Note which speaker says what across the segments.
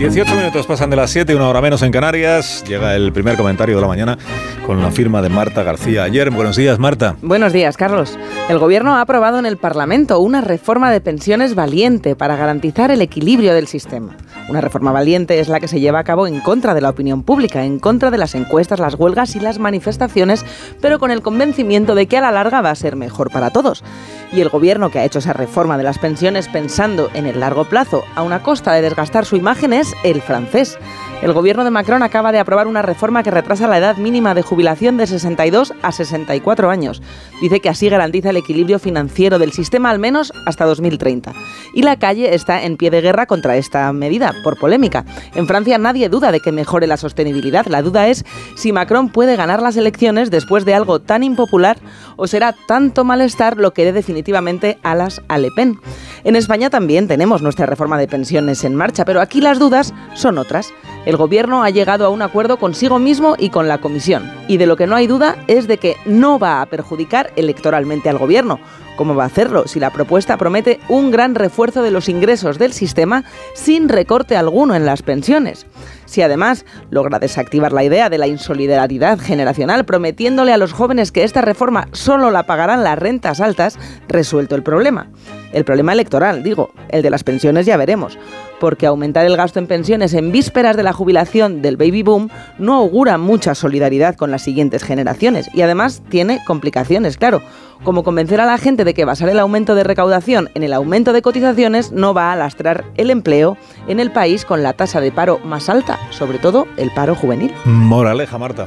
Speaker 1: 18 minutos pasan de las 7, una hora menos en Canarias. Llega el primer comentario de la mañana con la firma de Marta García. Ayer, buenos días, Marta.
Speaker 2: Buenos días, Carlos. El Gobierno ha aprobado en el Parlamento una reforma de pensiones valiente para garantizar el equilibrio del sistema. Una reforma valiente es la que se lleva a cabo en contra de la opinión pública, en contra de las encuestas, las huelgas y las manifestaciones, pero con el convencimiento de que a la larga va a ser mejor para todos. Y el Gobierno que ha hecho esa reforma de las pensiones pensando en el largo plazo, a una costa de desgastar su imagen, es el francés. El gobierno de Macron acaba de aprobar una reforma que retrasa la edad mínima de jubilación de 62 a 64 años. Dice que así garantiza el equilibrio financiero del sistema al menos hasta 2030. Y la calle está en pie de guerra contra esta medida, por polémica. En Francia nadie duda de que mejore la sostenibilidad. La duda es si Macron puede ganar las elecciones después de algo tan impopular o será tanto malestar lo que dé definitivamente alas a Le Pen. En España también tenemos nuestra reforma de pensiones en marcha, pero aquí las dudas son otras. El Gobierno ha llegado a un acuerdo consigo mismo y con la Comisión. Y de lo que no hay duda es de que no va a perjudicar electoralmente al Gobierno. ¿Cómo va a hacerlo si la propuesta promete un gran refuerzo de los ingresos del sistema sin recorte alguno en las pensiones? Si además logra desactivar la idea de la insolidaridad generacional prometiéndole a los jóvenes que esta reforma solo la pagarán las rentas altas, resuelto el problema. El problema electoral, digo, el de las pensiones ya veremos, porque aumentar el gasto en pensiones en vísperas de la jubilación del baby boom no augura mucha solidaridad con las siguientes generaciones y además tiene complicaciones, claro como convencer a la gente de que basar el aumento de recaudación en el aumento de cotizaciones no va a lastrar el empleo en el país con la tasa de paro más alta, sobre todo el paro juvenil.
Speaker 1: Moraleja, Marta.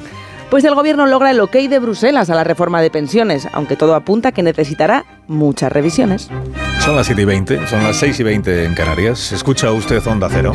Speaker 2: Pues el gobierno logra el ok de Bruselas a la reforma de pensiones, aunque todo apunta que necesitará muchas revisiones.
Speaker 1: Son las 7 y 20, son las 6 y 20 en Canarias. ¿Escucha usted Onda Cero?